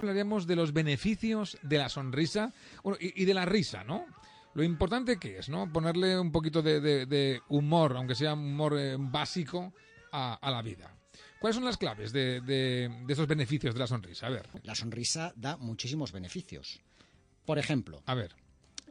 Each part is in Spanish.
hablaríamos de los beneficios de la sonrisa y, de la risa, ¿no? Lo importante que es, ¿no? Ponerle un poquito de, humor, aunque sea un humor eh, básico, a, la vida. ¿Cuáles son las claves de, de, esos beneficios de la sonrisa? A ver. La sonrisa da muchísimos beneficios. Por ejemplo, a ver.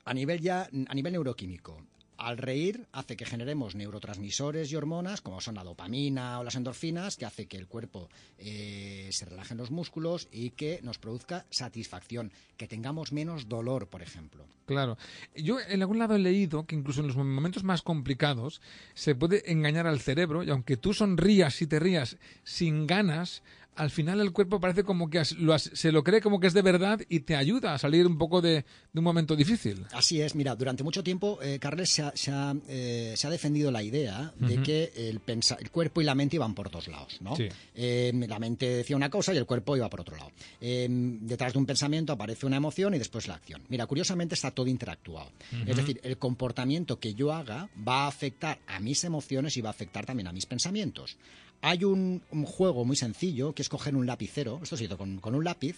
A nivel ya, a nivel neuroquímico, al reír hace que generemos neurotransmisores y hormonas como son la dopamina o las endorfinas, que hace que el cuerpo eh, se relaje en los músculos y que nos produzca satisfacción, que tengamos menos dolor, por ejemplo. Claro. Yo en algún lado he leído que incluso en los momentos más complicados se puede engañar al cerebro y aunque tú sonrías y te rías sin ganas, al final el cuerpo parece como que se lo cree como que es de verdad y te ayuda a salir un poco de, un momento difícil. Así es, mira, durante mucho tiempo eh, Carles se ha, eh, defendido la idea de que el, el, cuerpo y la mente iban por dos lados, ¿no? Eh, la mente decía una cosa y el cuerpo iba por otro lado. detrás de un pensamiento aparece una emoción y después la acción. Mira, curiosamente está todo interactuado. Es decir, el comportamiento que yo haga va a afectar a mis emociones y va a afectar también a mis pensamientos. Hay un, juego muy sencillo que es coger un lapicero, esto se hizo con, un lápiz,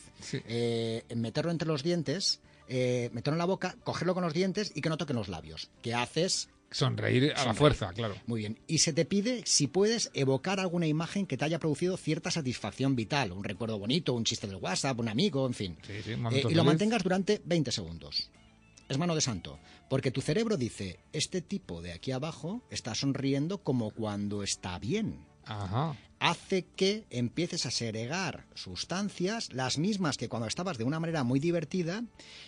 eh, meterlo entre los dientes, eh, meterlo en la boca, cogerlo con los dientes y que no toquen los labios. ¿Qué haces? Sonreír a la fuerza, claro. Muy bien. Y se te pide si puedes evocar alguna imagen que te haya producido cierta satisfacción vital, un recuerdo bonito, un chiste del WhatsApp, un amigo, en fin. Eh, y lo mantengas durante 20 segundos. Es mano de santo, porque tu cerebro dice, este tipo de aquí abajo está sonriendo como cuando está bien hace que empieces a segregar sustancias, las mismas que cuando estabas de una manera muy divertida,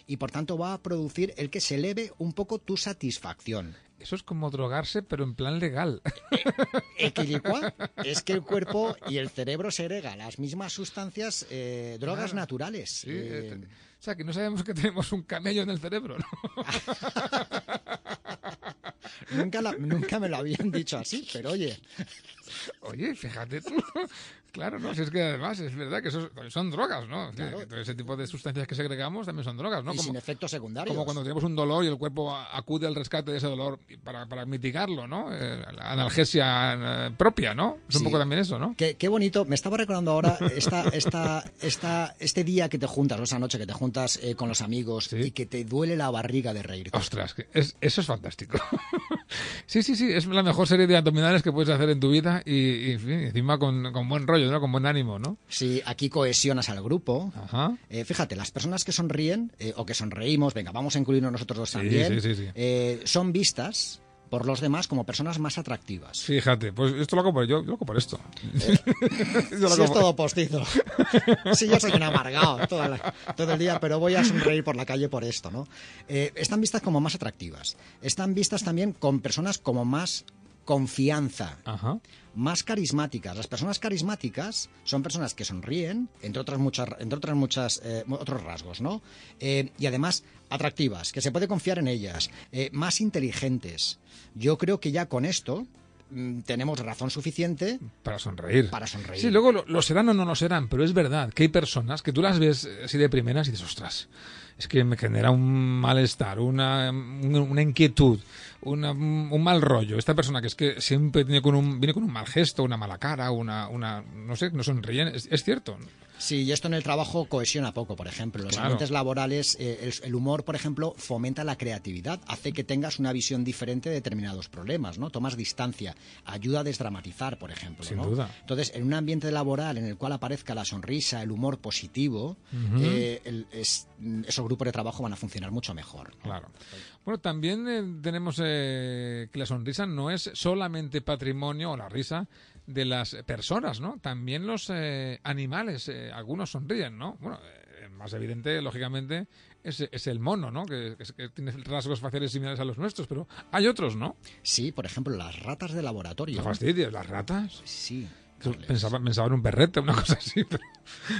y por tanto va a producir el que se eleve un poco tu satisfacción. Eso es como drogarse, pero en plan legal. Equilicua es que el cuerpo y el cerebro segrega las mismas sustancias, eh, drogas naturales. Eh, o sea, que no sabemos que tenemos un camello en el cerebro, ¿no? nunca, nunca me lo habían dicho así, pero oye. Oye, fíjate tú. Claro, no, si es que además es verdad que son drogas, ¿no? ese tipo de sustancias que segregamos también son drogas, ¿no? Y sin efectos secundarios. Como cuando tenemos un dolor y el cuerpo acude al rescate de ese dolor para, para mitigarlo, ¿no? Eh, la analgesia eh, propia, ¿no? Es un poco también eso, ¿no? Qué, qué, bonito. Me estaba recordando ahora esta, esta, esta, este día que te juntas, o esa noche que te juntas eh, con los amigos y que te duele la barriga de reír. Ostras, eso es fantástico. sí, sí, sí, es la mejor serie de abdominales que puedes hacer en tu vida y, encima con, con buen rollo con buen ánimo, ¿no? Sí, aquí cohesionas al grupo. Eh, fíjate, las personas que sonríen eh, o que sonreímos, venga, vamos a incluirnos nosotros dos también, eh, son vistas por los demás como personas más atractivas. Fíjate, pues esto lo hago por yo, yo lo hago por esto. Eh, si es todo postizo. sí, yo soy un amargado todo el día, pero voy a sonreír por la calle por esto, ¿no? están vistas como más atractivas. Están vistas también con personas como más confianza, más carismáticas. Las personas carismáticas son personas que sonríen, entre otras muchas, entre otras muchas eh, otros rasgos, ¿no? Eh, y además atractivas, que se puede confiar en ellas, eh, más inteligentes. Yo creo que ya con esto mm, tenemos razón suficiente para sonreír. Para sonreír. Sí, luego lo, serán o no lo serán, pero es verdad que hay personas que tú las ves así de primeras y dices, ostras, es que me genera un malestar, una, una inquietud, un mal rollo. Esta persona que es que siempre tiene con un, viene con un mal gesto, una mala cara, una, una no sé, no sonríen, es, es cierto. Sí, y esto en el trabajo cohesiona poco, por ejemplo. Los ambientes laborales, eh, el, humor, por ejemplo, fomenta la creatividad, hace que tengas una visión diferente de determinados problemas, ¿no? Tomas distancia, ayuda a desdramatizar, por ejemplo. Sin duda. Entonces, en un ambiente laboral en el cual aparezca la sonrisa, el humor positivo, eh, esos grupos de trabajo van a funcionar mucho mejor. Claro. Bueno, también eh, tenemos que la sonrisa no es solamente patrimonio, o la risa, de las personas, ¿no? También los eh, animales, eh, algunos sonríen, ¿no? Bueno, eh, más evidente, lógicamente, es, es el mono, ¿no? Que, tiene rasgos faciales similares a los nuestros, pero hay otros, ¿no? Sí, por ejemplo, las ratas de laboratorio. ¿Qué fastidio? ¿Las ratas? Sí. Pensaba, pensaba, en un perrete, una cosa así.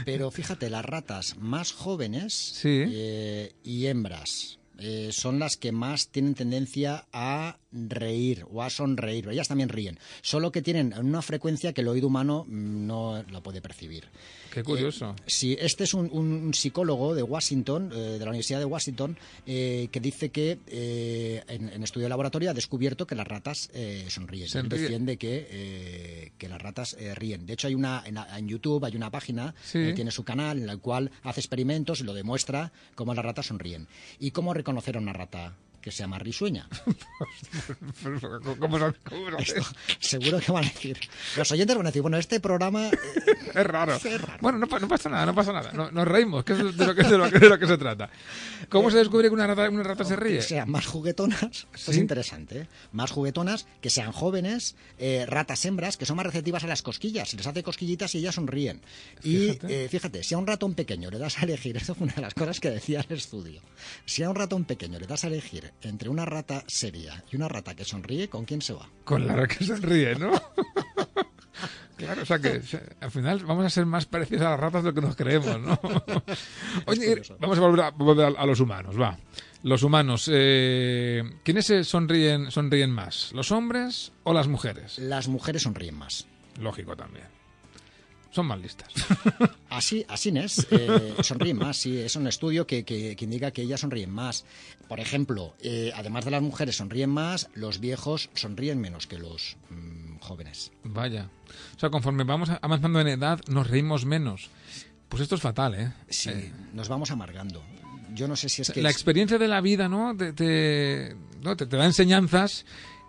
Pero, fíjate, las ratas más jóvenes y hembras eh, son las que más tienen tendencia a reír o a sonreír. Ellas también ríen, solo que tienen una frecuencia que el oído humano mm, no lo puede percibir. Qué curioso. Eh, sí, este es un, psicólogo de Washington, eh, de la Universidad de Washington, que dice que en, estudio de laboratorio ha descubierto que las ratas sonríen. Él defiende que, que las ratas ríen. De hecho, hay una en, YouTube hay una página, tiene su canal en la cual hace experimentos y lo demuestra cómo las ratas sonríen. Y cómo reconocer a una rata que se llama risueña. ¿Cómo, seguro que van a decir. Los oyentes van a decir, bueno, este programa. Eh, es, raro. Bueno, no, pasa nada, no pasa nada. nos reímos, que es de lo que, de lo que, se trata. ¿Cómo se descubre que una rata, una rata se ríe? Que sean más juguetonas. es interesante. ¿eh? Más juguetonas, que sean jóvenes, eh, ratas hembras, que son más receptivas a las cosquillas. Si les hace cosquillitas y ellas sonríen. Y fíjate. fíjate, si a un ratón pequeño le das a elegir, eso fue una de las cosas que decía el estudio. Si a un ratón pequeño le das a elegir entre una rata seria y una rata que sonríe, ¿con quién se va? Con la rata que sonríe, ¿no? Claro, o sea que al final vamos a ser más parecidos a las ratas de lo que nos creemos, ¿no? Oye, vamos a volver, a, los humanos, va. Los humanos, eh, ¿quiénes sonríen, sonríen más? ¿Los hombres o las mujeres? Las mujeres sonríen más. Lógico también son más listas. Así, así es, eh, sonríen más, sí, es un estudio que, que, indica que ellas sonríen más. Por ejemplo, eh, además de las mujeres sonríen más, los viejos sonríen menos que los mm, jóvenes. Vaya, o sea, conforme vamos avanzando en edad, nos reímos menos. Pues esto es fatal, ¿eh? Sí, eh. nos vamos amargando. Yo no sé si es que... La experiencia de la vida, ¿no? te, ¿no? te, te da enseñanzas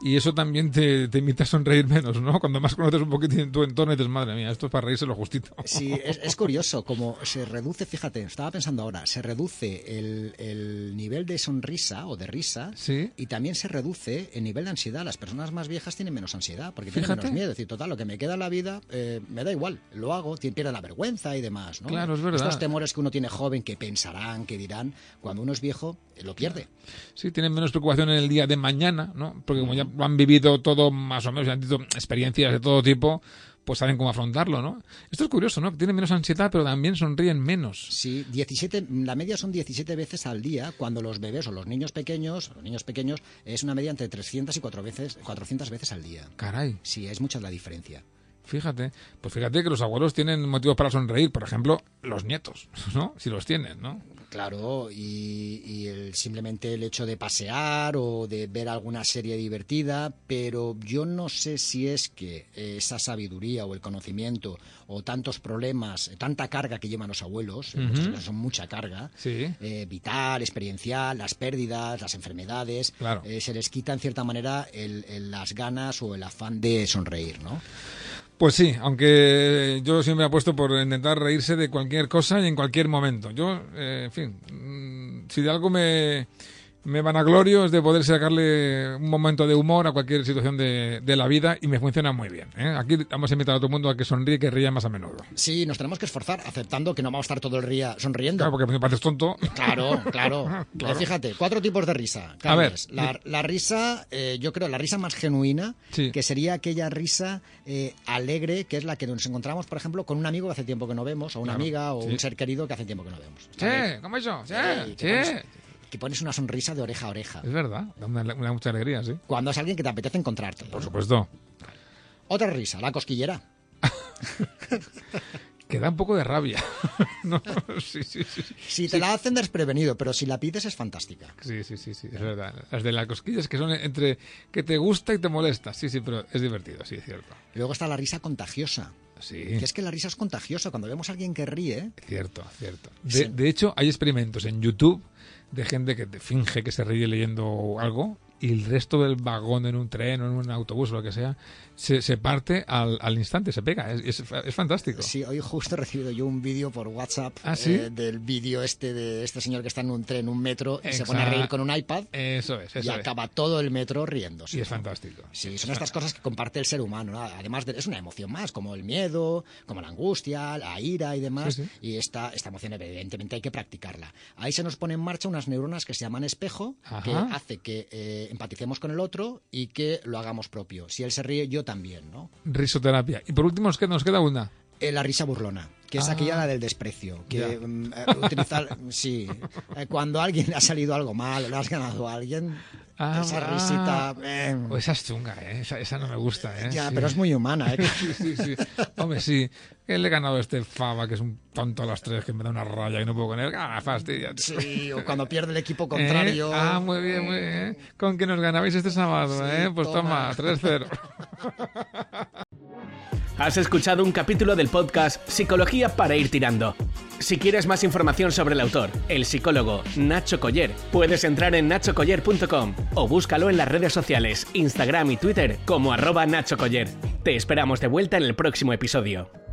y eso también te, te imita a sonreír menos, ¿no? Cuando más conoces un poquito en tu entorno y dices, madre mía, esto es para reírse lo justito. Sí, es, curioso, como se reduce, fíjate, estaba pensando ahora, se reduce el, el nivel de sonrisa o de risa ¿Sí? y también se reduce el nivel de ansiedad. Las personas más viejas tienen menos ansiedad porque tienen menos miedo. Es decir, total, lo que me queda en la vida eh, me da igual, lo hago, pierde la vergüenza y demás, ¿no? Claro, es verdad. Estos temores que uno tiene joven, que pensarán, que dirán, cuando uno es viejo, lo pierde. Sí, tienen menos preocupación en el día de mañana, ¿no? Porque como ya han vivido todo todo más o menos, han tenido experiencias de todo tipo, pues saben cómo afrontarlo, ¿no? Esto es curioso, ¿no? Tienen menos ansiedad, pero también sonríen menos. Sí, 17, la media son 17 veces al día, cuando los bebés o los niños pequeños, los niños pequeños, es una media entre 300 y 4 veces, 400 veces al día. Caray. Sí, es mucha la diferencia. Fíjate, pues fíjate que los abuelos tienen motivos para sonreír, por ejemplo, los nietos, ¿no? Si los tienen, ¿no? Claro, y, simplemente el hecho de pasear o de ver alguna serie divertida, pero yo no sé si es que esa sabiduría o el conocimiento o tantos problemas, tanta carga que llevan los abuelos, son mucha carga, eh, vital, experiencial, las pérdidas, las enfermedades, eh, se les quita en cierta manera las ganas o el afán de sonreír, ¿no? Pues sí, aunque yo siempre apuesto por intentar reírse de cualquier cosa y en cualquier momento. Yo, eh, en fin, mm, si de algo me, me vanaglorio es de poder sacarle un momento de humor a cualquier situación de, de la vida y me funciona muy bien. ¿eh? Aquí vamos a invitar a todo el mundo a que sonríe que ría más a menudo. Sí, nos tenemos que esforzar aceptando que no vamos a estar todo el día sonriendo. Claro, porque me pareces tonto. Claro, claro. Eh, fíjate, cuatro tipos de risa. A ver. La, la risa, eh, yo creo, la risa más genuina, que sería aquella risa alegre, que es la que nos encontramos, por ejemplo, con un amigo que hace tiempo que no vemos, o una amiga, o un ser querido que hace tiempo que no vemos. Sí, ¿cómo eso? Sí, sí que pones una sonrisa de oreja a oreja. Es verdad, da mucha alegría, sí. Cuando es alguien que te apetece encontrarte. Por supuesto. Otra risa, la cosquillera. que da un poco de rabia. Si te la hacen desprevenido, pero si la pides es fantástica. Sí, sí, sí, sí, es verdad. Las de la cosquilla es que son entre que te gusta y te molesta. Sí, sí, pero es divertido, sí, es cierto. luego está la risa contagiosa. Sí. Que es que la risa es contagiosa. Cuando vemos a alguien que ríe. Cierto, cierto. de hecho, hay experimentos en YouTube de gente que te finge que se ríe leyendo algo y el resto del vagón en un tren o en un autobús o lo que sea se, se parte al, al, instante, se pega. Es, es, fantástico. Sí, hoy justo he recibido yo un vídeo por WhatsApp ¿Ah, eh, del vídeo este de este señor que está en un tren, un metro, y se pone a reír con un iPad. Eso es, eso Y acaba todo el metro riéndose. Y es fantástico. Sí, son estas cosas que comparte el ser humano. Además, de, es una emoción más, como el miedo, como la angustia, la ira y demás. Y esta, esta emoción, evidentemente, hay que practicarla. Ahí se nos pone en marcha unas neuronas que se llaman espejo, que hace que eh, empaticemos con el otro y que lo hagamos propio. Si él se ríe, yo también, ¿no? Risoterapia. Y por último nos queda, una. Eh, la risa burlona que es aquella la del desprecio, que mm, eh, utilizar, sí, eh, cuando a alguien le ha salido algo mal, le has ganado a alguien, ah, esa risita... Eh. Oh, esa es chunga, ¿eh? esa, no me gusta. ¿eh? Ya, pero es muy humana. ¿eh? sí, sí, sí. Hombre, sí, que le he ganado a este Fava, que es un tonto a las tres, que me da una raya y no puedo con él. ¡Ah, fastidia! Sí, o cuando pierde el equipo contrario... Ah, muy bien, muy bien. Con que nos ganabais este sábado, ¿eh? Pues toma 3-0. Has escuchado un capítulo del podcast Psicología para ir tirando. Si quieres más información sobre el autor, el psicólogo Nacho Coller, puedes entrar en nachocoller.com o búscalo en las redes sociales, Instagram y Twitter como arroba Nacho Coller. Te esperamos de vuelta en el próximo episodio.